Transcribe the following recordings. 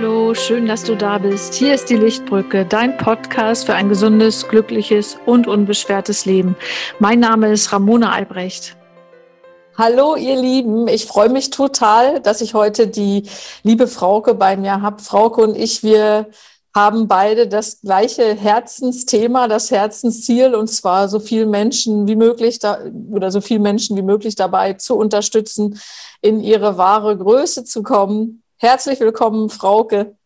Hallo, schön, dass du da bist. Hier ist die Lichtbrücke, dein Podcast für ein gesundes, glückliches und unbeschwertes Leben. Mein Name ist Ramona Albrecht. Hallo, ihr Lieben. Ich freue mich total, dass ich heute die liebe Frauke bei mir habe. Frauke und ich, wir haben beide das gleiche Herzensthema, das Herzensziel, und zwar so viel Menschen wie möglich da, oder so viele Menschen wie möglich dabei zu unterstützen, in ihre wahre Größe zu kommen. Herzlich willkommen, Frauke.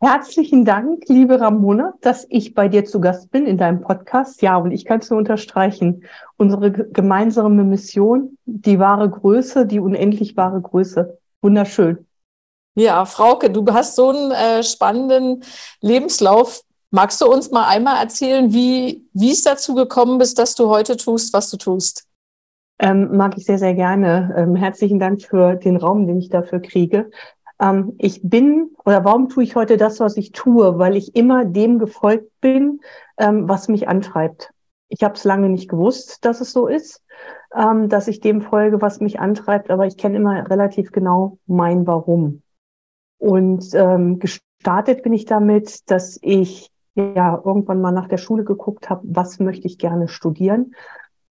Herzlichen Dank, liebe Ramona, dass ich bei dir zu Gast bin in deinem Podcast. Ja, und ich kann es nur unterstreichen. Unsere gemeinsame Mission, die wahre Größe, die unendlich wahre Größe. Wunderschön. Ja, Frauke, du hast so einen äh, spannenden Lebenslauf. Magst du uns mal einmal erzählen, wie, wie es dazu gekommen ist, dass du heute tust, was du tust? Ähm, mag ich sehr, sehr gerne. Ähm, herzlichen Dank für den Raum, den ich dafür kriege. Ähm, ich bin oder warum tue ich heute das, was ich tue? Weil ich immer dem gefolgt bin, ähm, was mich antreibt. Ich habe es lange nicht gewusst, dass es so ist, ähm, dass ich dem folge, was mich antreibt, aber ich kenne immer relativ genau mein Warum. Und ähm, gestartet bin ich damit, dass ich ja irgendwann mal nach der Schule geguckt habe, was möchte ich gerne studieren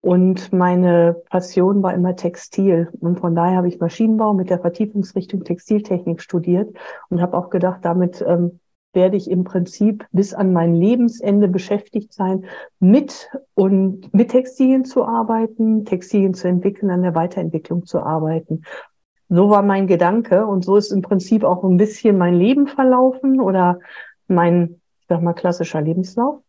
und meine Passion war immer Textil. Und von daher habe ich Maschinenbau mit der Vertiefungsrichtung Textiltechnik studiert und habe auch gedacht, damit ähm, werde ich im Prinzip bis an mein Lebensende beschäftigt sein, mit und mit Textilien zu arbeiten, Textilien zu entwickeln, an der Weiterentwicklung zu arbeiten. So war mein Gedanke und so ist im Prinzip auch ein bisschen mein Leben verlaufen oder mein, ich sag mal, klassischer Lebenslauf.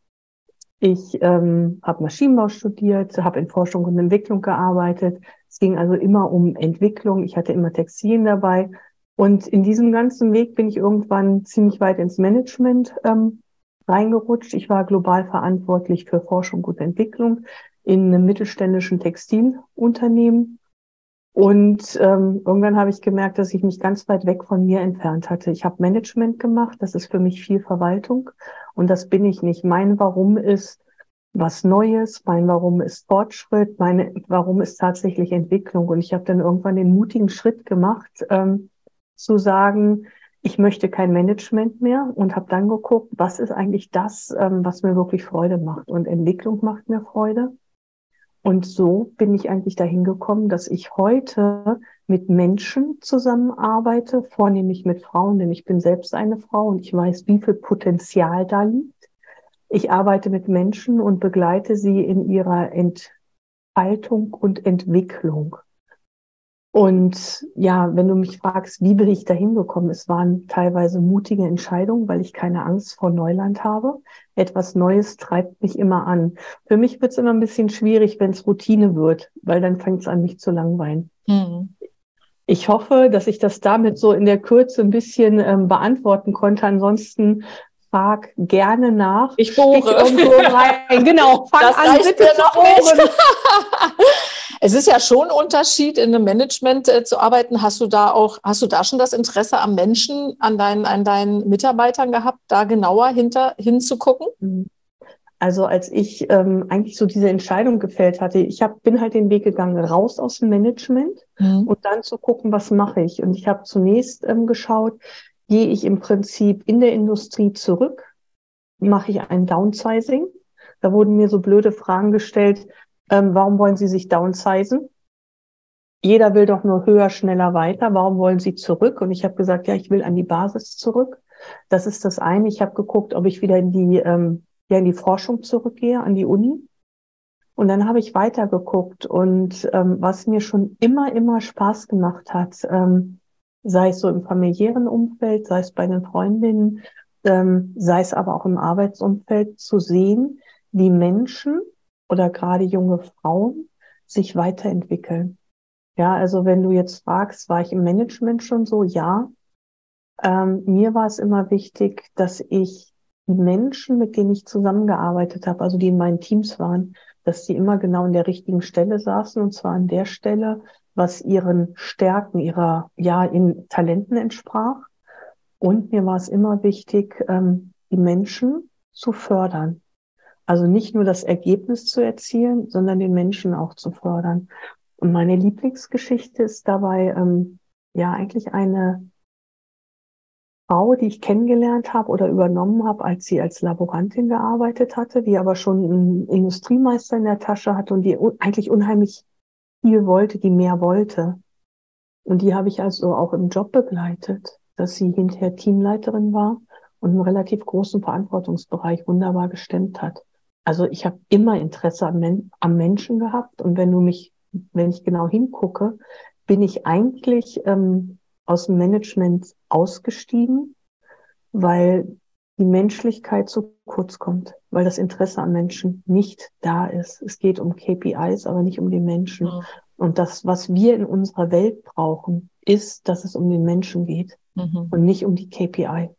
Ich ähm, habe Maschinenbau studiert, habe in Forschung und Entwicklung gearbeitet. Es ging also immer um Entwicklung. Ich hatte immer Textilien dabei. Und in diesem ganzen Weg bin ich irgendwann ziemlich weit ins Management ähm, reingerutscht. Ich war global verantwortlich für Forschung und Entwicklung in einem mittelständischen Textilunternehmen und ähm, irgendwann habe ich gemerkt, dass ich mich ganz weit weg von mir entfernt hatte. Ich habe Management gemacht, das ist für mich viel Verwaltung und das bin ich nicht. Mein Warum ist was Neues, mein Warum ist Fortschritt, mein Warum ist tatsächlich Entwicklung. Und ich habe dann irgendwann den mutigen Schritt gemacht, ähm, zu sagen, ich möchte kein Management mehr und habe dann geguckt, was ist eigentlich das, ähm, was mir wirklich Freude macht. Und Entwicklung macht mir Freude. Und so bin ich eigentlich dahin gekommen, dass ich heute mit Menschen zusammenarbeite, vornehmlich mit Frauen, denn ich bin selbst eine Frau und ich weiß, wie viel Potenzial da liegt. Ich arbeite mit Menschen und begleite sie in ihrer Entfaltung und Entwicklung. Und ja, wenn du mich fragst, wie bin ich da hingekommen, es waren teilweise mutige Entscheidungen, weil ich keine Angst vor Neuland habe. Etwas Neues treibt mich immer an. Für mich wird es immer ein bisschen schwierig, wenn es Routine wird, weil dann fängt es an, mich zu langweilen. Mhm. Ich hoffe, dass ich das damit so in der Kürze ein bisschen ähm, beantworten konnte. Ansonsten frag gerne nach. Ich bohre. irgendwo rein. Genau, fang das an, bitte noch bohren. es ist ja schon ein Unterschied, in einem Management äh, zu arbeiten. Hast du da auch, hast du da schon das Interesse am Menschen, an deinen, an deinen Mitarbeitern gehabt, da genauer hinter hinzugucken? Mhm. Also als ich ähm, eigentlich so diese Entscheidung gefällt hatte, ich hab, bin halt den Weg gegangen, raus aus dem Management mhm. und dann zu gucken, was mache ich. Und ich habe zunächst ähm, geschaut, gehe ich im Prinzip in der Industrie zurück, mache ich ein Downsizing. Da wurden mir so blöde Fragen gestellt, ähm, warum wollen Sie sich downsizen? Jeder will doch nur höher, schneller, weiter. Warum wollen Sie zurück? Und ich habe gesagt, ja, ich will an die Basis zurück. Das ist das eine. Ich habe geguckt, ob ich wieder in die, ähm, ja, in die Forschung zurückgehe, an die Uni. Und dann habe ich weitergeguckt und ähm, was mir schon immer, immer Spaß gemacht hat, ähm, sei es so im familiären Umfeld, sei es bei den Freundinnen, ähm, sei es aber auch im Arbeitsumfeld, zu sehen, wie Menschen oder gerade junge Frauen sich weiterentwickeln. Ja, also wenn du jetzt fragst, war ich im Management schon so? Ja. Ähm, mir war es immer wichtig, dass ich die Menschen, mit denen ich zusammengearbeitet habe, also die in meinen Teams waren, dass die immer genau an der richtigen Stelle saßen und zwar an der Stelle, was ihren Stärken, ihrer, ja, in Talenten entsprach. Und mir war es immer wichtig, ähm, die Menschen zu fördern. Also nicht nur das Ergebnis zu erzielen, sondern den Menschen auch zu fördern. Und meine Lieblingsgeschichte ist dabei, ähm, ja, eigentlich eine, Frau, die ich kennengelernt habe oder übernommen habe, als sie als Laborantin gearbeitet hatte, die aber schon einen Industriemeister in der Tasche hatte und die eigentlich unheimlich viel wollte, die mehr wollte. Und die habe ich also auch im Job begleitet, dass sie hinterher Teamleiterin war und einen relativ großen Verantwortungsbereich wunderbar gestemmt hat. Also ich habe immer Interesse am, Men am Menschen gehabt und wenn du mich, wenn ich genau hingucke, bin ich eigentlich ähm, aus dem Management ausgestiegen, weil die Menschlichkeit zu kurz kommt, weil das Interesse am Menschen nicht da ist. Es geht um KPIs, aber nicht um die Menschen. Mhm. Und das, was wir in unserer Welt brauchen, ist, dass es um den Menschen geht mhm. und nicht um die KPI.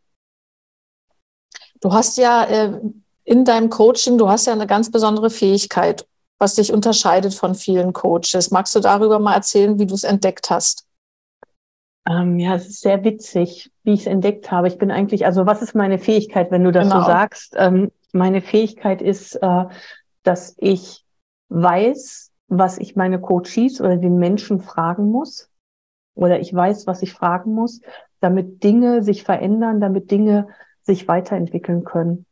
Du hast ja äh, in deinem Coaching, du hast ja eine ganz besondere Fähigkeit, was dich unterscheidet von vielen Coaches. Magst du darüber mal erzählen, wie du es entdeckt hast? Ähm, ja, es ist sehr witzig, wie ich es entdeckt habe. Ich bin eigentlich, also was ist meine Fähigkeit, wenn du das genau. so sagst? Ähm, meine Fähigkeit ist, äh, dass ich weiß, was ich meine Coaches oder den Menschen fragen muss. Oder ich weiß, was ich fragen muss, damit Dinge sich verändern, damit Dinge sich weiterentwickeln können.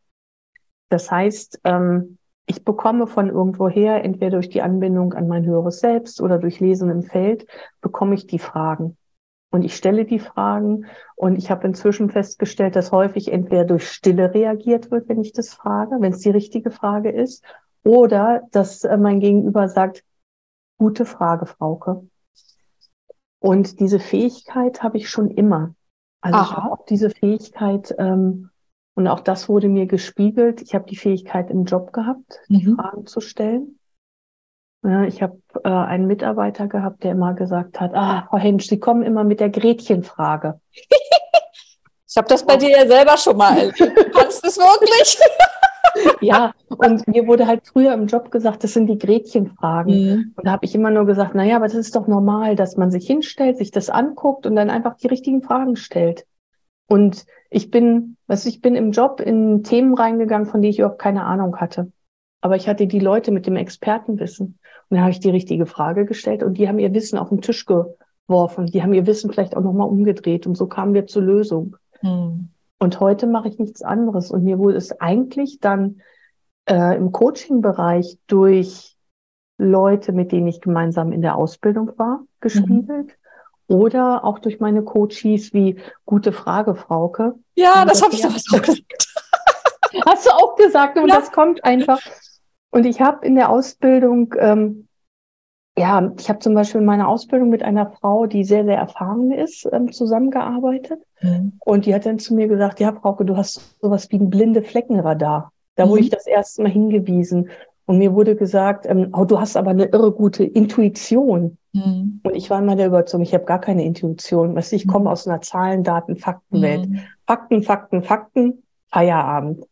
Das heißt, ähm, ich bekomme von irgendwoher, entweder durch die Anbindung an mein höheres Selbst oder durch Lesen im Feld, bekomme ich die Fragen. Und ich stelle die Fragen und ich habe inzwischen festgestellt, dass häufig entweder durch Stille reagiert wird, wenn ich das frage, wenn es die richtige Frage ist, oder dass äh, mein Gegenüber sagt, gute Frage, Frauke. Und diese Fähigkeit habe ich schon immer. Also Aha. ich habe auch diese Fähigkeit, ähm, und auch das wurde mir gespiegelt. Ich habe die Fähigkeit im Job gehabt, die mhm. Fragen zu stellen. Ja, ich habe äh, einen Mitarbeiter gehabt, der immer gesagt hat, ah, Frau Hensch, Sie kommen immer mit der Gretchenfrage. ich habe das bei dir ja selber schon mal. Kannst du es wirklich? ja, und mir wurde halt früher im Job gesagt, das sind die Gretchenfragen. Mhm. Und da habe ich immer nur gesagt, naja, aber das ist doch normal, dass man sich hinstellt, sich das anguckt und dann einfach die richtigen Fragen stellt. Und ich bin, was ich bin im Job in Themen reingegangen, von denen ich überhaupt keine Ahnung hatte. Aber ich hatte die Leute mit dem Expertenwissen. Und dann habe ich die richtige Frage gestellt und die haben ihr Wissen auf den Tisch geworfen. Die haben ihr Wissen vielleicht auch nochmal umgedreht. Und so kamen wir zur Lösung. Hm. Und heute mache ich nichts anderes. Und mir wurde es eigentlich dann äh, im Coaching-Bereich durch Leute, mit denen ich gemeinsam in der Ausbildung war, gespiegelt. Mhm. Oder auch durch meine Coaches wie Gute Frage, Frauke. Ja, das, das habe ich doch auch gesagt. Hast du auch gesagt, und ja. das kommt einfach. Und ich habe in der Ausbildung, ähm, ja, ich habe zum Beispiel in meiner Ausbildung mit einer Frau, die sehr, sehr erfahren ist, ähm, zusammengearbeitet. Mhm. Und die hat dann zu mir gesagt, ja, Frauke, du hast sowas wie ein blinde Fleckenradar. Da mhm. wurde ich das erste Mal hingewiesen. Und mir wurde gesagt, ähm, oh, du hast aber eine irre gute Intuition. Mhm. Und ich war immer der Überzeugung, ich habe gar keine Intuition. Weißt du, ich komme mhm. aus einer Zahlen, Daten, Faktenwelt. Mhm. Fakten, Fakten, Fakten, Feierabend.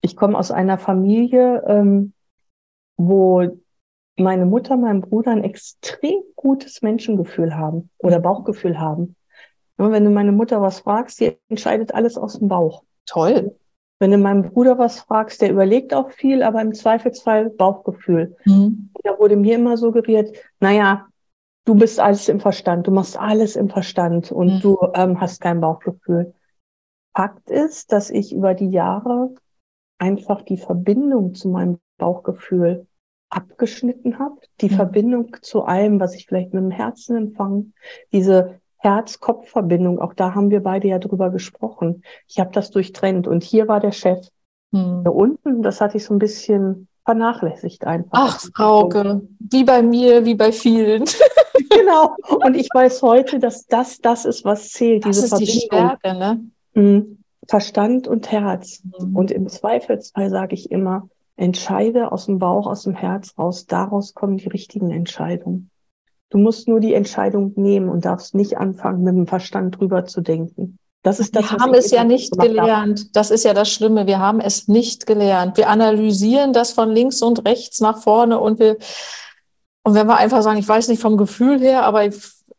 Ich komme aus einer Familie, ähm, wo meine Mutter, mein Bruder ein extrem gutes Menschengefühl haben oder Bauchgefühl haben. Und wenn du meine Mutter was fragst, die entscheidet alles aus dem Bauch. Toll. Wenn du meinem Bruder was fragst, der überlegt auch viel, aber im Zweifelsfall Bauchgefühl. Mhm. Da wurde mir immer suggeriert, naja, du bist alles im Verstand, du machst alles im Verstand und mhm. du ähm, hast kein Bauchgefühl. Fakt ist, dass ich über die Jahre einfach die Verbindung zu meinem Bauchgefühl abgeschnitten habe, die mhm. Verbindung zu allem, was ich vielleicht mit dem Herzen empfange, diese Herz-Kopf-Verbindung, auch da haben wir beide ja drüber gesprochen. Ich habe das durchtrennt und hier war der Chef. Mhm. Da unten, das hatte ich so ein bisschen vernachlässigt einfach. Ach, Frauke, wie bei mir, wie bei vielen. genau. Und ich weiß heute, dass das das ist, was zählt. Das diese ist Verbindung. die Stärke, ne? Mhm. Verstand und Herz. Mhm. Und im Zweifelsfall sage ich immer, entscheide aus dem Bauch, aus dem Herz raus. Daraus kommen die richtigen Entscheidungen. Du musst nur die Entscheidung nehmen und darfst nicht anfangen, mit dem Verstand drüber zu denken. Das ist das, wir haben es ja nicht gelernt. Habe. Das ist ja das Schlimme. Wir haben es nicht gelernt. Wir analysieren das von links und rechts nach vorne und wir, und wenn wir einfach sagen, ich weiß nicht vom Gefühl her, aber,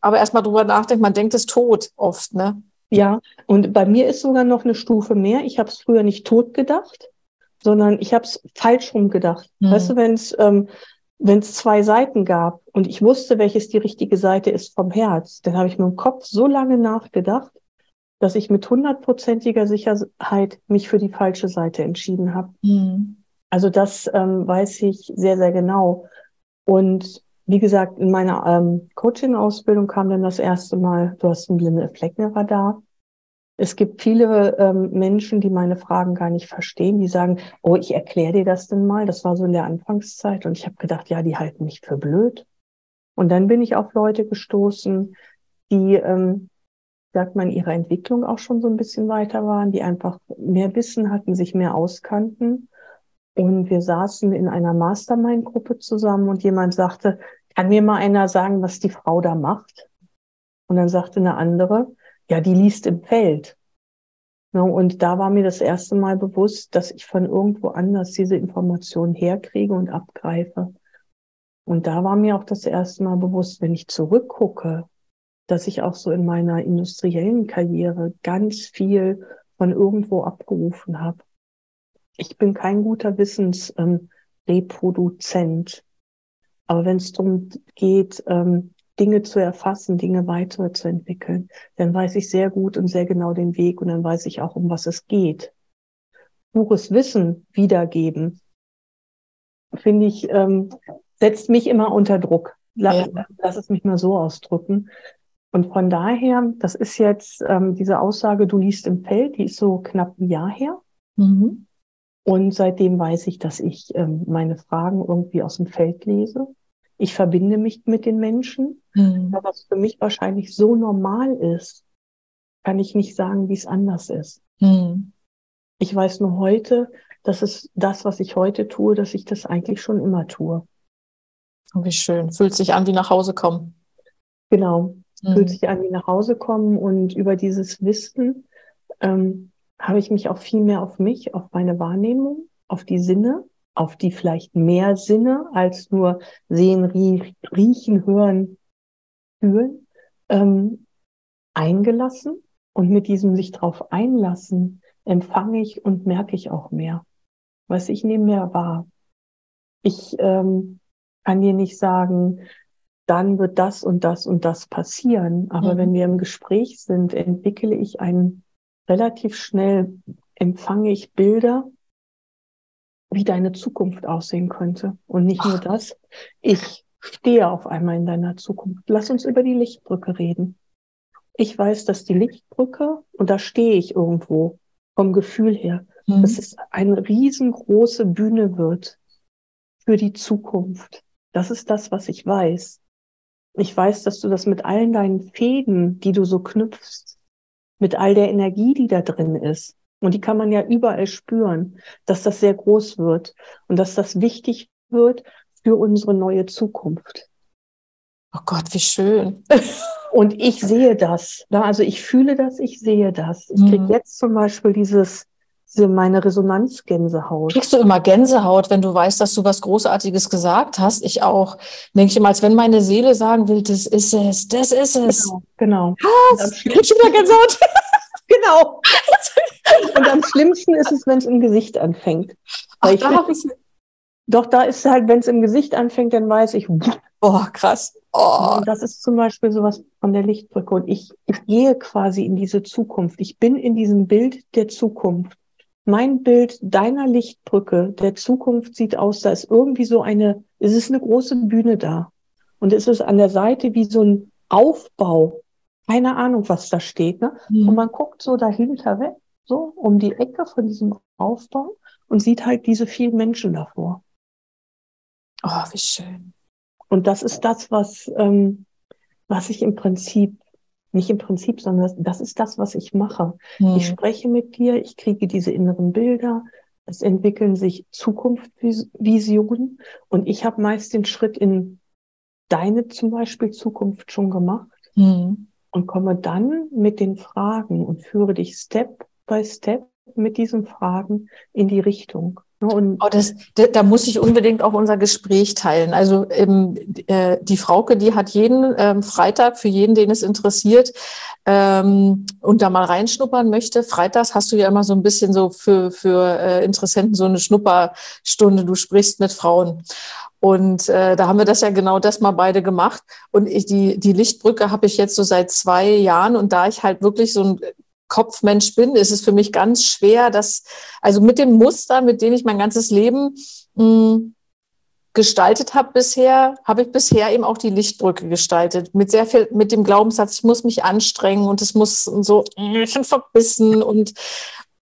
aber erstmal drüber nachdenken, man denkt es tot oft, ne? Ja, und bei mir ist sogar noch eine Stufe mehr. Ich habe es früher nicht tot gedacht, sondern ich habe es falsch rum gedacht. Mhm. Weißt du, wenn es ähm, wenn es zwei Seiten gab und ich wusste, welches die richtige Seite ist vom Herz, dann habe ich mit dem Kopf so lange nachgedacht, dass ich mit hundertprozentiger Sicherheit mich für die falsche Seite entschieden habe. Mhm. Also das ähm, weiß ich sehr, sehr genau. Und wie gesagt, in meiner ähm, Coaching-Ausbildung kam dann das erste Mal, du hast ein blinde Fleckenradar. Es gibt viele ähm, Menschen, die meine Fragen gar nicht verstehen, die sagen, oh, ich erkläre dir das denn mal. Das war so in der Anfangszeit und ich habe gedacht, ja, die halten mich für blöd. Und dann bin ich auf Leute gestoßen, die, ähm, sagt man, ihre Entwicklung auch schon so ein bisschen weiter waren, die einfach mehr Wissen hatten, sich mehr auskannten. Und wir saßen in einer Mastermind-Gruppe zusammen und jemand sagte, kann mir mal einer sagen, was die Frau da macht? Und dann sagte eine andere, ja, die liest im Feld. Und da war mir das erste Mal bewusst, dass ich von irgendwo anders diese Informationen herkriege und abgreife. Und da war mir auch das erste Mal bewusst, wenn ich zurückgucke, dass ich auch so in meiner industriellen Karriere ganz viel von irgendwo abgerufen habe. Ich bin kein guter Wissensreproduzent. Ähm, Aber wenn es darum geht, ähm, Dinge zu erfassen, Dinge weiterzuentwickeln, dann weiß ich sehr gut und sehr genau den Weg und dann weiß ich auch, um was es geht. Pures Wissen wiedergeben, finde ich, ähm, setzt mich immer unter Druck. Lass, ja. lass es mich mal so ausdrücken. Und von daher, das ist jetzt ähm, diese Aussage, du liest im Feld, die ist so knapp ein Jahr her. Mhm. Und seitdem weiß ich, dass ich ähm, meine Fragen irgendwie aus dem Feld lese. Ich verbinde mich mit den Menschen. Mhm. Was für mich wahrscheinlich so normal ist, kann ich nicht sagen, wie es anders ist. Mhm. Ich weiß nur heute, dass es das, was ich heute tue, dass ich das eigentlich schon immer tue. Wie schön. Fühlt sich an wie nach Hause kommen. Genau. Mhm. Fühlt sich an wie nach Hause kommen und über dieses Wissen ähm, habe ich mich auch viel mehr auf mich, auf meine Wahrnehmung, auf die Sinne, auf die vielleicht mehr Sinne als nur sehen, riechen, hören, fühlen, ähm, eingelassen. Und mit diesem sich drauf einlassen, empfange ich und merke ich auch mehr. Was ich nehme mehr wahr. Ich ähm, kann dir nicht sagen, dann wird das und das und das passieren. Aber mhm. wenn wir im Gespräch sind, entwickle ich einen relativ schnell, empfange ich Bilder, wie deine Zukunft aussehen könnte. Und nicht Ach. nur das, ich stehe auf einmal in deiner Zukunft. Lass uns über die Lichtbrücke reden. Ich weiß, dass die Lichtbrücke, und da stehe ich irgendwo vom Gefühl her, mhm. dass es eine riesengroße Bühne wird für die Zukunft. Das ist das, was ich weiß. Ich weiß, dass du das mit allen deinen Fäden, die du so knüpfst, mit all der Energie, die da drin ist, und die kann man ja überall spüren, dass das sehr groß wird und dass das wichtig wird für unsere neue Zukunft. Oh Gott, wie schön. Und ich sehe das. Also ich fühle das, ich sehe das. Ich kriege mhm. jetzt zum Beispiel dieses meine Resonanzgänsehaut. Kriegst du immer Gänsehaut, wenn du weißt, dass du was Großartiges gesagt hast? Ich auch. Denke ich immer, als wenn meine Seele sagen will, das ist es, das ist es. Genau. genau. Was? Kriegst du wieder Gänsehaut? genau. Und am schlimmsten ist es, wenn es im Gesicht anfängt. Ach, ich da find, doch, da ist halt, wenn es im Gesicht anfängt, dann weiß ich, oh, krass. Oh. Das ist zum Beispiel sowas von der Lichtbrücke. Und ich, ich gehe quasi in diese Zukunft. Ich bin in diesem Bild der Zukunft mein Bild deiner Lichtbrücke der Zukunft sieht aus, da ist irgendwie so eine, es ist eine große Bühne da. Und es ist an der Seite wie so ein Aufbau. Keine Ahnung, was da steht. Ne? Mhm. Und man guckt so dahinter weg, so um die Ecke von diesem Aufbau und sieht halt diese vielen Menschen davor. Oh, wie schön. Und das ist das, was, ähm, was ich im Prinzip nicht im Prinzip, sondern das, ist das, was ich mache. Hm. Ich spreche mit dir, ich kriege diese inneren Bilder, es entwickeln sich Zukunftsvisionen und ich habe meist den Schritt in deine zum Beispiel Zukunft schon gemacht hm. und komme dann mit den Fragen und führe dich Step by Step mit diesen Fragen in die Richtung. Und oh, das, da muss ich unbedingt auch unser Gespräch teilen. Also ähm, äh, die Frauke, die hat jeden ähm, Freitag für jeden, den es interessiert ähm, und da mal reinschnuppern möchte. Freitags hast du ja immer so ein bisschen so für, für äh, Interessenten so eine Schnupperstunde. Du sprichst mit Frauen. Und äh, da haben wir das ja genau das mal beide gemacht. Und ich, die, die Lichtbrücke habe ich jetzt so seit zwei Jahren. Und da ich halt wirklich so ein Kopfmensch bin, ist es für mich ganz schwer, dass, also mit dem Muster, mit dem ich mein ganzes Leben mh, hm, gestaltet habe bisher, habe ich bisher eben auch die Lichtbrücke gestaltet. Mit sehr viel, mit dem Glaubenssatz, ich muss mich anstrengen und es muss so schon verbissen und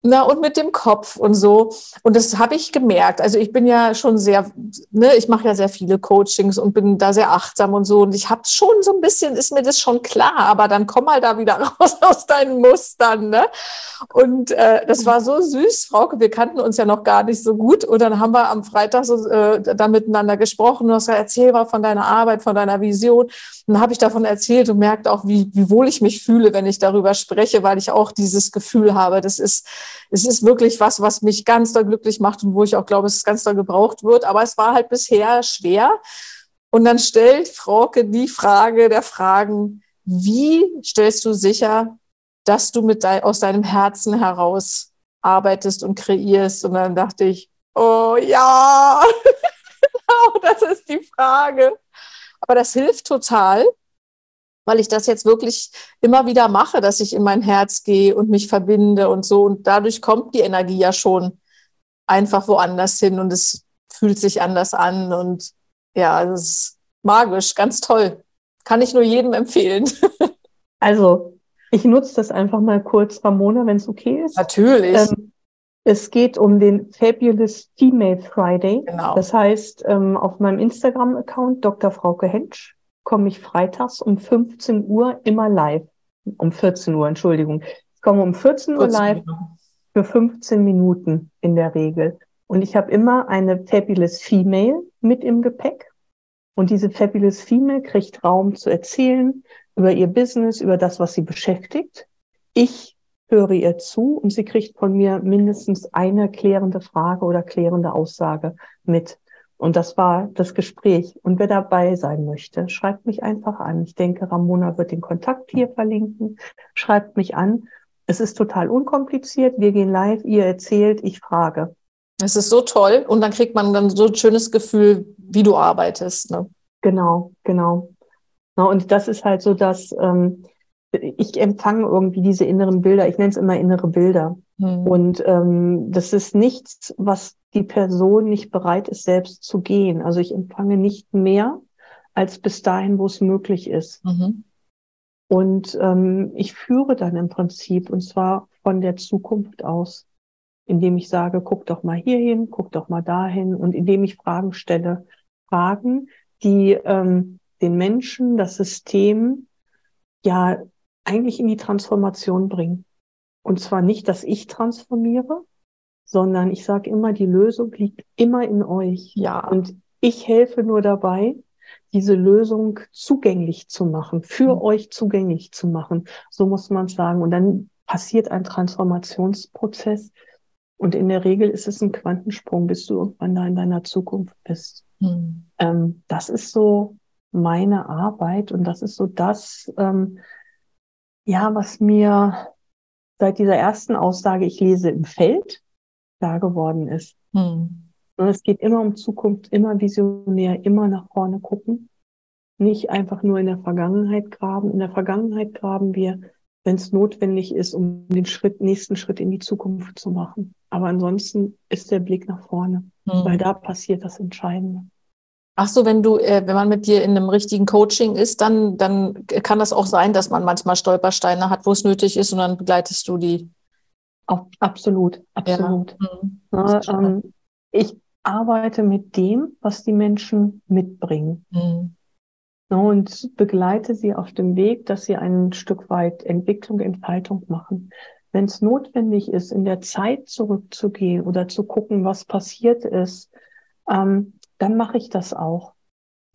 na, und mit dem Kopf und so. Und das habe ich gemerkt. Also ich bin ja schon sehr, ne, ich mache ja sehr viele Coachings und bin da sehr achtsam und so. Und ich habe schon so ein bisschen, ist mir das schon klar, aber dann komm mal da wieder raus aus deinen Mustern. Ne? Und äh, das war so süß, Frauke. Wir kannten uns ja noch gar nicht so gut. Und dann haben wir am Freitag so äh, da miteinander gesprochen. Du hast gesagt, erzähl mal von deiner Arbeit, von deiner Vision. Und dann habe ich davon erzählt und merkt auch, wie, wie wohl ich mich fühle, wenn ich darüber spreche, weil ich auch dieses Gefühl habe, das ist es ist wirklich was, was mich ganz doll glücklich macht und wo ich auch glaube, es ganz doll gebraucht wird. Aber es war halt bisher schwer. Und dann stellt Frauke die Frage der Fragen, wie stellst du sicher, dass du mit dein, aus deinem Herzen heraus arbeitest und kreierst? Und dann dachte ich, oh ja, genau, das ist die Frage. Aber das hilft total, weil ich das jetzt wirklich immer wieder mache, dass ich in mein Herz gehe und mich verbinde und so. Und dadurch kommt die Energie ja schon einfach woanders hin und es fühlt sich anders an. Und ja, es ist magisch, ganz toll. Kann ich nur jedem empfehlen. Also, ich nutze das einfach mal kurz, Ramona, wenn es okay ist. Natürlich. Ähm, es geht um den Fabulous Female Friday. Genau. Das heißt, ähm, auf meinem Instagram-Account Dr. Frauke Hensch komme ich freitags um 15 Uhr immer live. Um 14 Uhr, Entschuldigung. Ich komme um 14 Uhr live für 15 Minuten in der Regel. Und ich habe immer eine Fabulous Female mit im Gepäck. Und diese Fabulous Female kriegt Raum zu erzählen über ihr Business, über das, was sie beschäftigt. Ich höre ihr zu und sie kriegt von mir mindestens eine klärende Frage oder klärende Aussage mit. Und das war das Gespräch. Und wer dabei sein möchte, schreibt mich einfach an. Ich denke, Ramona wird den Kontakt hier verlinken. Schreibt mich an. Es ist total unkompliziert. Wir gehen live, ihr erzählt, ich frage. Es ist so toll. Und dann kriegt man dann so ein schönes Gefühl, wie du arbeitest. Ne? Genau, genau. Und das ist halt so, dass ähm, ich empfange irgendwie diese inneren Bilder. Ich nenne es immer innere Bilder. Mhm. Und ähm, das ist nichts, was die Person nicht bereit ist, selbst zu gehen. Also ich empfange nicht mehr als bis dahin, wo es möglich ist. Mhm. Und ähm, ich führe dann im Prinzip, und zwar von der Zukunft aus, indem ich sage, guck doch mal hierhin, guck doch mal dahin, und indem ich Fragen stelle. Fragen, die ähm, den Menschen, das System, ja eigentlich in die Transformation bringen. Und zwar nicht, dass ich transformiere, sondern ich sage immer, die Lösung liegt immer in euch. Ja. Und ich helfe nur dabei, diese Lösung zugänglich zu machen, für mhm. euch zugänglich zu machen. So muss man sagen. Und dann passiert ein Transformationsprozess. Und in der Regel ist es ein Quantensprung, bis du irgendwann da in deiner Zukunft bist. Mhm. Ähm, das ist so meine Arbeit und das ist so das, ähm, ja, was mir seit dieser ersten Aussage, ich lese im Feld, klar geworden ist. Hm. Und es geht immer um Zukunft, immer visionär, immer nach vorne gucken. Nicht einfach nur in der Vergangenheit graben. In der Vergangenheit graben wir, wenn es notwendig ist, um den Schritt, nächsten Schritt in die Zukunft zu machen. Aber ansonsten ist der Blick nach vorne, hm. weil da passiert das Entscheidende. Ach so, wenn du, äh, wenn man mit dir in einem richtigen Coaching ist, dann, dann kann das auch sein, dass man manchmal Stolpersteine hat, wo es nötig ist, und dann begleitest du die. Auch, absolut, absolut. Ja. Mhm. Ja, ähm, ich arbeite mit dem, was die Menschen mitbringen. Mhm. und begleite sie auf dem Weg, dass sie ein Stück weit Entwicklung, Entfaltung machen. Wenn es notwendig ist, in der Zeit zurückzugehen oder zu gucken, was passiert ist, ähm, dann mache ich das auch.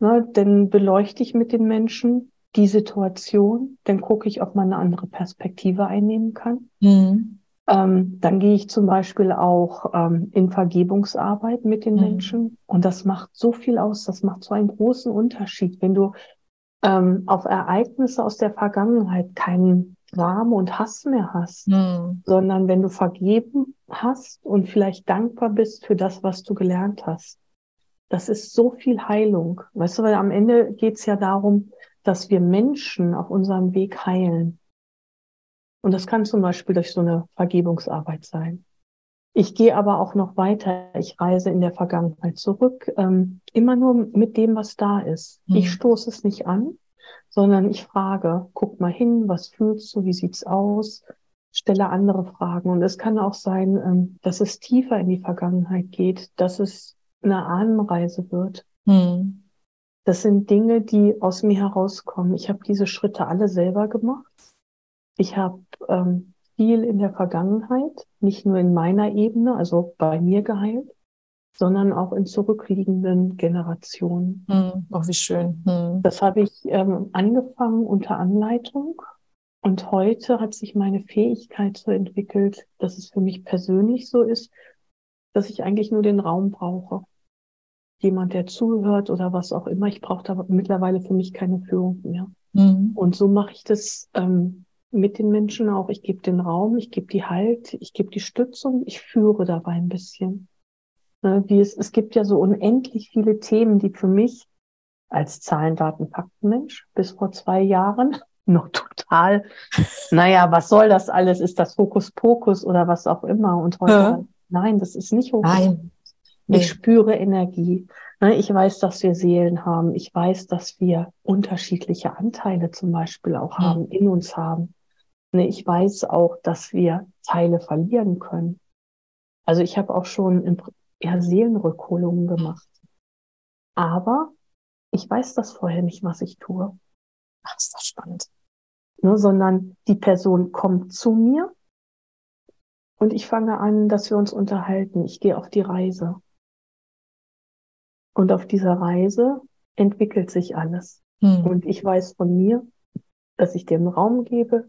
Ne, dann beleuchte ich mit den Menschen die Situation, dann gucke ich, ob man eine andere Perspektive einnehmen kann. Mhm. Ähm, dann gehe ich zum Beispiel auch ähm, in Vergebungsarbeit mit den mhm. Menschen und das macht so viel aus, das macht so einen großen Unterschied, wenn du ähm, auf Ereignisse aus der Vergangenheit keinen Gram und Hass mehr hast, mhm. sondern wenn du vergeben hast und vielleicht dankbar bist für das, was du gelernt hast. Das ist so viel Heilung. Weißt du, weil am Ende geht es ja darum, dass wir Menschen auf unserem Weg heilen. Und das kann zum Beispiel durch so eine Vergebungsarbeit sein. Ich gehe aber auch noch weiter. Ich reise in der Vergangenheit zurück, ähm, immer nur mit dem, was da ist. Mhm. Ich stoße es nicht an, sondern ich frage, guck mal hin, was fühlst du, wie sieht's aus? Stelle andere Fragen. Und es kann auch sein, ähm, dass es tiefer in die Vergangenheit geht, dass es eine Ahnenreise wird. Mhm. Das sind Dinge, die aus mir herauskommen. Ich habe diese Schritte alle selber gemacht. Ich habe ähm, viel in der Vergangenheit, nicht nur in meiner Ebene, also bei mir geheilt, sondern auch in zurückliegenden Generationen. Hm, oh, wie schön. Hm. Das habe ich ähm, angefangen unter Anleitung. Und heute hat sich meine Fähigkeit so entwickelt, dass es für mich persönlich so ist, dass ich eigentlich nur den Raum brauche. Jemand, der zuhört oder was auch immer. Ich brauche da mittlerweile für mich keine Führung mehr. Mhm. Und so mache ich das ähm, mit den Menschen auch. Ich gebe den Raum, ich gebe die Halt, ich gebe die Stützung, ich führe dabei ein bisschen. Ne, wie es, es gibt ja so unendlich viele Themen, die für mich als Zahlen, Daten, Faktenmensch bis vor zwei Jahren noch total, naja, was soll das alles? Ist das Hokuspokus oder was auch immer? Und heute, ja. nein, das ist nicht Hokuspokus. Nein. Ich spüre Energie. Ne, ich weiß, dass wir Seelen haben. Ich weiß, dass wir unterschiedliche Anteile zum Beispiel auch haben, mhm. in uns haben. Ne, ich weiß auch, dass wir Teile verlieren können. Also ich habe auch schon ja, Seelenrückholungen gemacht. Aber ich weiß das vorher nicht, was ich tue. Ach, ist das spannend. Ne, sondern die Person kommt zu mir und ich fange an, dass wir uns unterhalten. Ich gehe auf die Reise. Und auf dieser Reise entwickelt sich alles. Hm. Und ich weiß von mir, dass ich dem Raum gebe,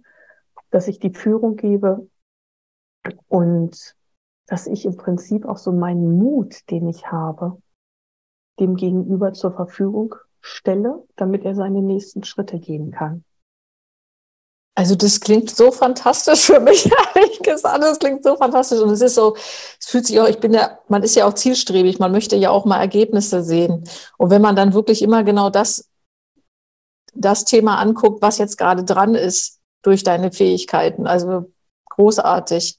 dass ich die Führung gebe und dass ich im Prinzip auch so meinen Mut, den ich habe, dem Gegenüber zur Verfügung stelle, damit er seine nächsten Schritte gehen kann. Also das klingt so fantastisch für mich, ehrlich gesagt. Das klingt so fantastisch. Und es ist so, es fühlt sich auch, ich bin ja, man ist ja auch zielstrebig, man möchte ja auch mal Ergebnisse sehen. Und wenn man dann wirklich immer genau das, das Thema anguckt, was jetzt gerade dran ist, durch deine Fähigkeiten. Also großartig.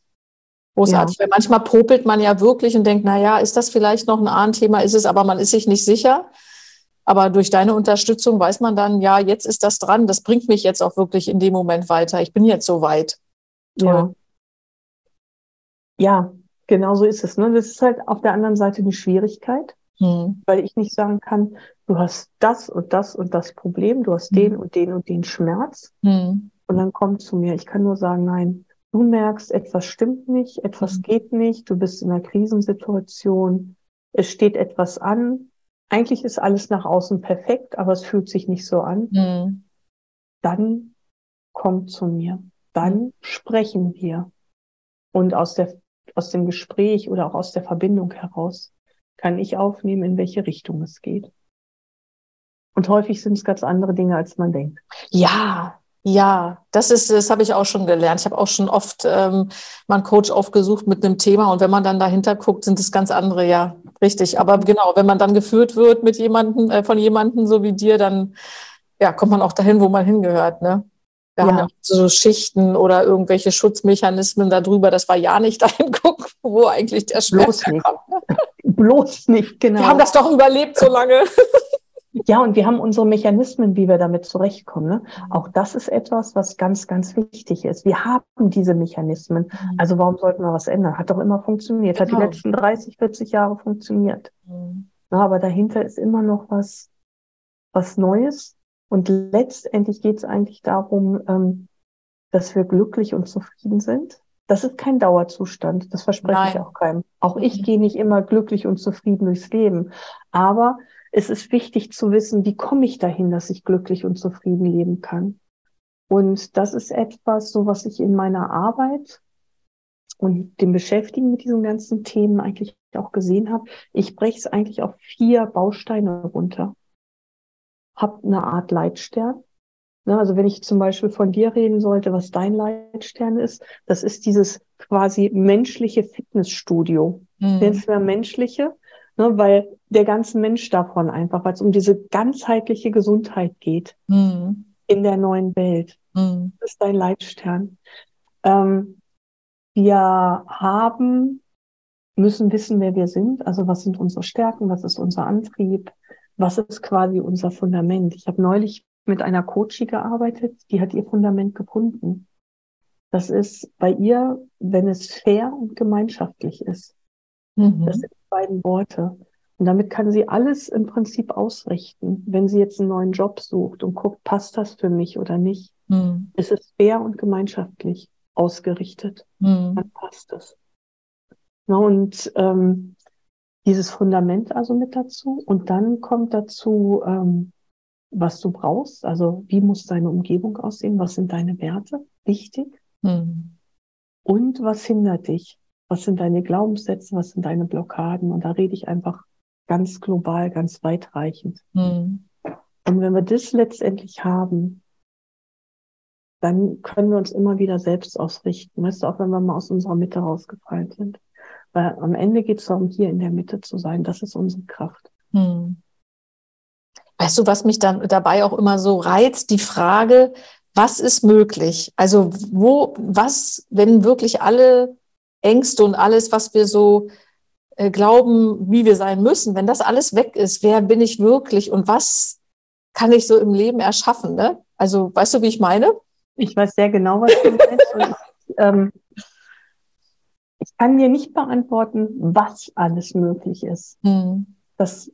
Großartig. Ja. Weil manchmal popelt man ja wirklich und denkt, na ja, ist das vielleicht noch ein Ahnthema? Ist es, aber man ist sich nicht sicher. Aber durch deine Unterstützung weiß man dann, ja, jetzt ist das dran. Das bringt mich jetzt auch wirklich in dem Moment weiter. Ich bin jetzt so weit. Toll. Ja. ja, genau so ist es. Ne? Das ist halt auf der anderen Seite eine Schwierigkeit, hm. weil ich nicht sagen kann, du hast das und das und das Problem, du hast hm. den und den und den Schmerz. Hm. Und dann kommt zu mir. Ich kann nur sagen, nein, du merkst, etwas stimmt nicht, etwas mhm. geht nicht, du bist in einer Krisensituation, es steht etwas an. Eigentlich ist alles nach außen perfekt, aber es fühlt sich nicht so an. Mhm. Dann kommt zu mir. Dann sprechen wir. Und aus der, aus dem Gespräch oder auch aus der Verbindung heraus kann ich aufnehmen, in welche Richtung es geht. Und häufig sind es ganz andere Dinge, als man denkt. Ja, ja, das ist, das habe ich auch schon gelernt. Ich habe auch schon oft ähm, mal einen Coach aufgesucht mit einem Thema und wenn man dann dahinter guckt, sind es ganz andere, ja, richtig. Aber genau, wenn man dann geführt wird mit jemandem, äh, von jemandem so wie dir, dann ja, kommt man auch dahin, wo man hingehört, ne? Wir ja. haben ja so Schichten oder irgendwelche Schutzmechanismen darüber, dass wir ja nicht dahin gucken, wo eigentlich der Schmerz Bloß kommt. Ne? Bloß nicht, genau. Wir haben das doch überlebt so lange. Ja, und wir haben unsere Mechanismen, wie wir damit zurechtkommen. Ne? Auch das ist etwas, was ganz, ganz wichtig ist. Wir haben diese Mechanismen. Mhm. Also warum sollten wir was ändern? Hat doch immer funktioniert. Genau. Hat die genau. letzten 30, 40 Jahre funktioniert. Mhm. Na, aber dahinter ist immer noch was, was Neues. Und letztendlich geht es eigentlich darum, ähm, dass wir glücklich und zufrieden sind. Das ist kein Dauerzustand. Das verspreche Nein. ich auch keinem. Auch ich mhm. gehe nicht immer glücklich und zufrieden durchs Leben. Aber es ist wichtig zu wissen, wie komme ich dahin, dass ich glücklich und zufrieden leben kann. Und das ist etwas, so was ich in meiner Arbeit und dem Beschäftigen mit diesen ganzen Themen eigentlich auch gesehen habe. Ich breche es eigentlich auf vier Bausteine runter. Hab eine Art Leitstern. Ne, also wenn ich zum Beispiel von dir reden sollte, was dein Leitstern ist, das ist dieses quasi menschliche Fitnessstudio. Mhm. Nennst du menschliche? Ne, weil der ganze Mensch davon einfach, weil es um diese ganzheitliche Gesundheit geht mhm. in der neuen Welt. Mhm. Das ist dein Leitstern. ähm, wir haben, müssen wissen, wer wir sind. Also was sind unsere Stärken, was ist unser Antrieb, was ist quasi unser Fundament. Ich habe neulich mit einer Coachie gearbeitet, die hat ihr Fundament gefunden. Das ist bei ihr, wenn es fair und gemeinschaftlich ist. Mhm. Das sind die beiden Worte. Und damit kann sie alles im Prinzip ausrichten. Wenn sie jetzt einen neuen Job sucht und guckt, passt das für mich oder nicht, mhm. ist es fair und gemeinschaftlich ausgerichtet. Mhm. Dann passt es. Na, und ähm, dieses Fundament also mit dazu. Und dann kommt dazu, ähm, was du brauchst. Also wie muss deine Umgebung aussehen? Was sind deine Werte? Wichtig. Mhm. Und was hindert dich? Was sind deine Glaubenssätze? Was sind deine Blockaden? Und da rede ich einfach ganz global, ganz weitreichend. Mhm. Und wenn wir das letztendlich haben, dann können wir uns immer wieder selbst ausrichten. Weißt du, auch wenn wir mal aus unserer Mitte rausgefallen sind. Weil am Ende geht es darum, hier in der Mitte zu sein. Das ist unsere Kraft. Hm. Weißt du, was mich dann dabei auch immer so reizt? Die Frage, was ist möglich? Also wo, was, wenn wirklich alle Ängste und alles, was wir so äh, glauben, wie wir sein müssen, wenn das alles weg ist, wer bin ich wirklich und was kann ich so im Leben erschaffen? Ne? Also weißt du, wie ich meine? Ich weiß sehr genau, was du meinst. Und, ähm, ich kann dir nicht beantworten, was alles möglich ist. Hm. Das,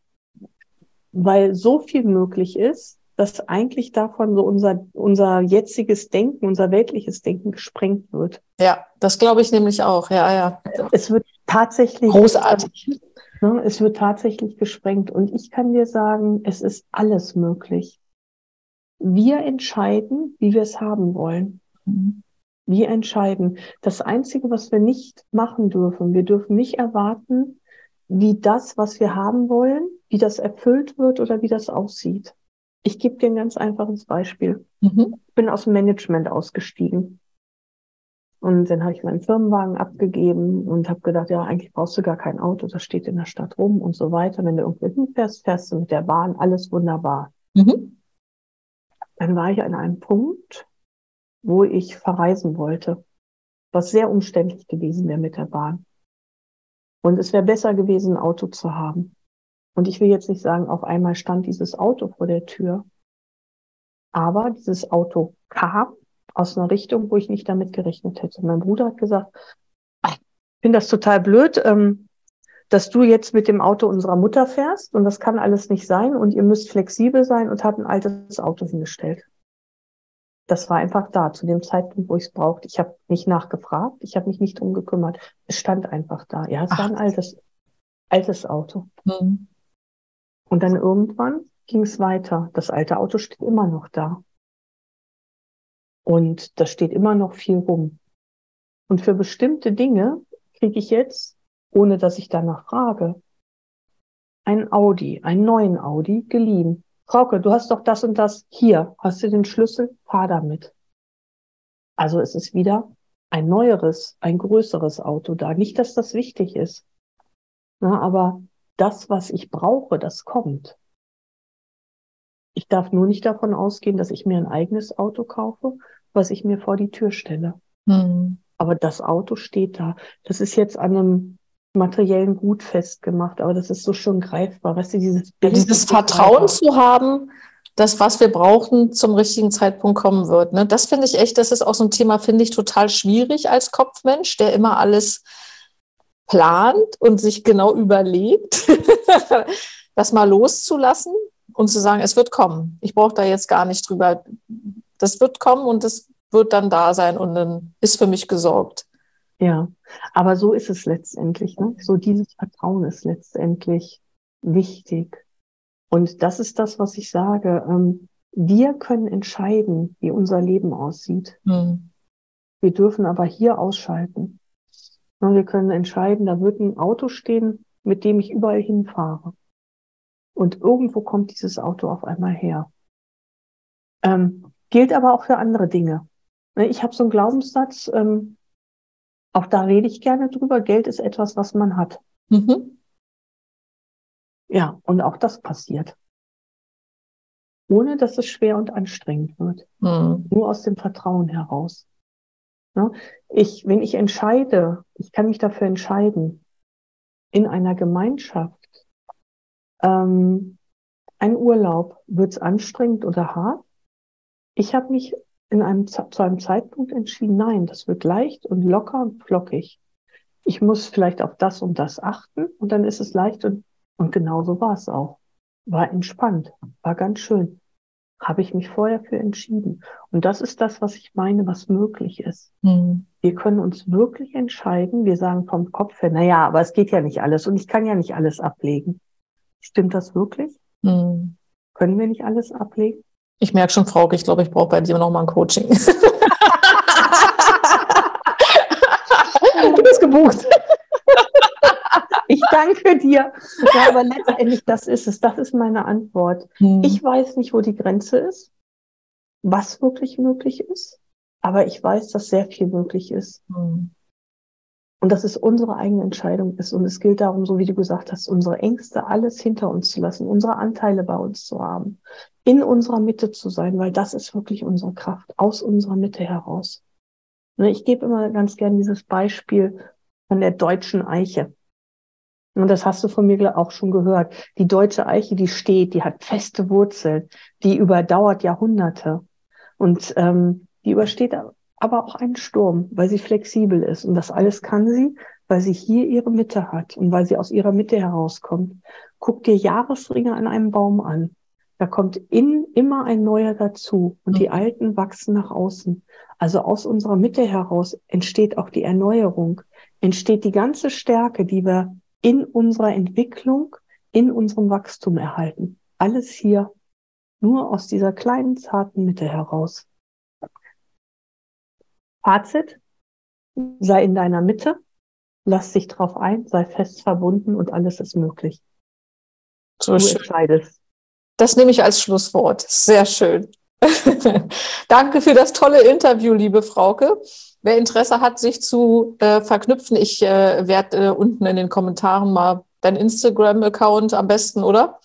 weil so viel möglich ist, dass eigentlich davon so unser, unser jetziges Denken, unser weltliches Denken gesprengt wird. Ja, das glaube ich nämlich auch. Ja, ja. Es wird tatsächlich. Großartig. Ne, es wird tatsächlich gesprengt. Und ich kann dir sagen, es ist alles möglich. Wir entscheiden, wie wir es haben wollen. Mhm. Wir entscheiden. Das Einzige, was wir nicht machen dürfen, wir dürfen nicht erwarten, wie das, was wir haben wollen, wie das erfüllt wird oder wie das aussieht. Ich gebe dir ein ganz einfaches Beispiel. Mhm. Ich bin aus dem Management ausgestiegen. Und dann habe ich meinen Firmenwagen abgegeben und habe gedacht, ja, eigentlich brauchst du gar kein Auto, das steht in der Stadt rum und so weiter. Wenn du irgendwo hinfährst, fährst du mit der Bahn, alles wunderbar. Mhm dann war ich an einem Punkt, wo ich verreisen wollte, was sehr umständlich gewesen wäre mit der Bahn. Und es wäre besser gewesen, ein Auto zu haben. Und ich will jetzt nicht sagen, auf einmal stand dieses Auto vor der Tür. Aber dieses Auto kam aus einer Richtung, wo ich nicht damit gerechnet hätte. Mein Bruder hat gesagt, ich finde das total blöd. Ähm, dass du jetzt mit dem Auto unserer Mutter fährst und das kann alles nicht sein und ihr müsst flexibel sein und hat ein altes Auto hingestellt. Das war einfach da, zu dem Zeitpunkt, wo ich es brauchte. Ich habe nicht nachgefragt, ich habe mich nicht drum gekümmert. Es stand einfach da. Ja, es Ach. war ein altes, altes Auto. Mhm. Und dann irgendwann ging es weiter. Das alte Auto steht immer noch da. Und da steht immer noch viel rum. Und für bestimmte Dinge kriege ich jetzt ohne dass ich danach frage. Ein Audi, einen neuen Audi geliehen. Frauke, du hast doch das und das hier. Hast du den Schlüssel? Fahr damit. Also es ist wieder ein neueres, ein größeres Auto da. Nicht, dass das wichtig ist. Na, aber das, was ich brauche, das kommt. Ich darf nur nicht davon ausgehen, dass ich mir ein eigenes Auto kaufe, was ich mir vor die Tür stelle. Hm. Aber das Auto steht da. Das ist jetzt an einem materiellen Gut festgemacht, aber das ist so schon greifbar. Weißt du, dieses Bild dieses Vertrauen zu haben, dass was wir brauchen zum richtigen Zeitpunkt kommen wird. Ne? Das finde ich echt, das ist auch so ein Thema, finde ich total schwierig als Kopfmensch, der immer alles plant und sich genau überlegt, das mal loszulassen und zu sagen, es wird kommen. Ich brauche da jetzt gar nicht drüber. Das wird kommen und es wird dann da sein und dann ist für mich gesorgt. Ja, aber so ist es letztendlich. Ne? So dieses Vertrauen ist letztendlich wichtig. Und das ist das, was ich sage. Ähm, wir können entscheiden, wie unser Leben aussieht. Mhm. Wir dürfen aber hier ausschalten. Wir können entscheiden, da wird ein Auto stehen, mit dem ich überall hinfahre. Und irgendwo kommt dieses Auto auf einmal her. Ähm, gilt aber auch für andere Dinge. Ne, ich habe so einen Glaubenssatz, ähm, auch da rede ich gerne drüber. Geld ist etwas, was man hat. Mhm. Ja, und auch das passiert. Ohne dass es schwer und anstrengend wird. Mhm. Nur aus dem Vertrauen heraus. Ne? Ich, wenn ich entscheide, ich kann mich dafür entscheiden, in einer Gemeinschaft, ähm, ein Urlaub, wird es anstrengend oder hart? Ich habe mich in einem, zu einem Zeitpunkt entschieden, nein, das wird leicht und locker und flockig. Ich muss vielleicht auf das und das achten und dann ist es leicht und, und genauso war es auch. War entspannt, war ganz schön. Habe ich mich vorher für entschieden. Und das ist das, was ich meine, was möglich ist. Mhm. Wir können uns wirklich entscheiden. Wir sagen vom Kopf her, na ja, aber es geht ja nicht alles und ich kann ja nicht alles ablegen. Stimmt das wirklich? Mhm. Können wir nicht alles ablegen? Ich merke schon, Frauke, ich glaube, ich brauche bei dir noch mal ein Coaching. du bist gebucht. Ich danke dir. Ja, aber letztendlich, das ist es. Das ist meine Antwort. Hm. Ich weiß nicht, wo die Grenze ist, was wirklich möglich ist, aber ich weiß, dass sehr viel möglich ist. Hm. Und dass es unsere eigene Entscheidung ist. Und es gilt darum, so wie du gesagt hast, unsere Ängste alles hinter uns zu lassen, unsere Anteile bei uns zu haben, in unserer Mitte zu sein, weil das ist wirklich unsere Kraft, aus unserer Mitte heraus. Ne, ich gebe immer ganz gern dieses Beispiel von der deutschen Eiche. Und das hast du von mir auch schon gehört. Die deutsche Eiche, die steht, die hat feste Wurzeln, die überdauert Jahrhunderte. Und ähm, die übersteht aber auch einen Sturm, weil sie flexibel ist. Und das alles kann sie, weil sie hier ihre Mitte hat und weil sie aus ihrer Mitte herauskommt. Guck dir Jahresringe an einem Baum an. Da kommt innen immer ein neuer dazu und die mhm. alten wachsen nach außen. Also aus unserer Mitte heraus entsteht auch die Erneuerung, entsteht die ganze Stärke, die wir in unserer Entwicklung, in unserem Wachstum erhalten. Alles hier nur aus dieser kleinen, zarten Mitte heraus. Fazit, sei in deiner Mitte, lass dich drauf ein, sei fest verbunden und alles ist möglich. So du schön. entscheidest. Das nehme ich als Schlusswort. Sehr schön. Danke für das tolle Interview, liebe Frauke. Wer Interesse hat, sich zu äh, verknüpfen, ich äh, werde äh, unten in den Kommentaren mal dein Instagram-Account am besten, oder?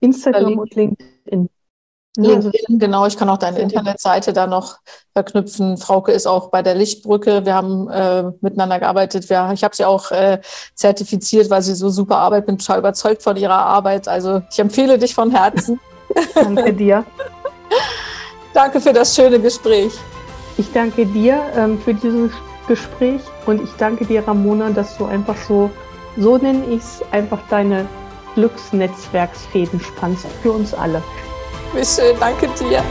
Instagram und LinkedIn. LinkedIn, genau. Ich kann auch deine Internetseite da noch verknüpfen. Frauke ist auch bei der Lichtbrücke. Wir haben äh, miteinander gearbeitet. Wir, ich habe sie auch äh, zertifiziert, weil sie so super arbeitet. Bin total überzeugt von ihrer Arbeit. Also ich empfehle dich von Herzen. Danke dir. danke für das schöne Gespräch. Ich danke dir ähm, für dieses Gespräch und ich danke dir, Ramona, dass du einfach so, so nenne ich es, einfach deine Glücksnetzwerksfäden spannst für uns alle. Wie schön, danke dir.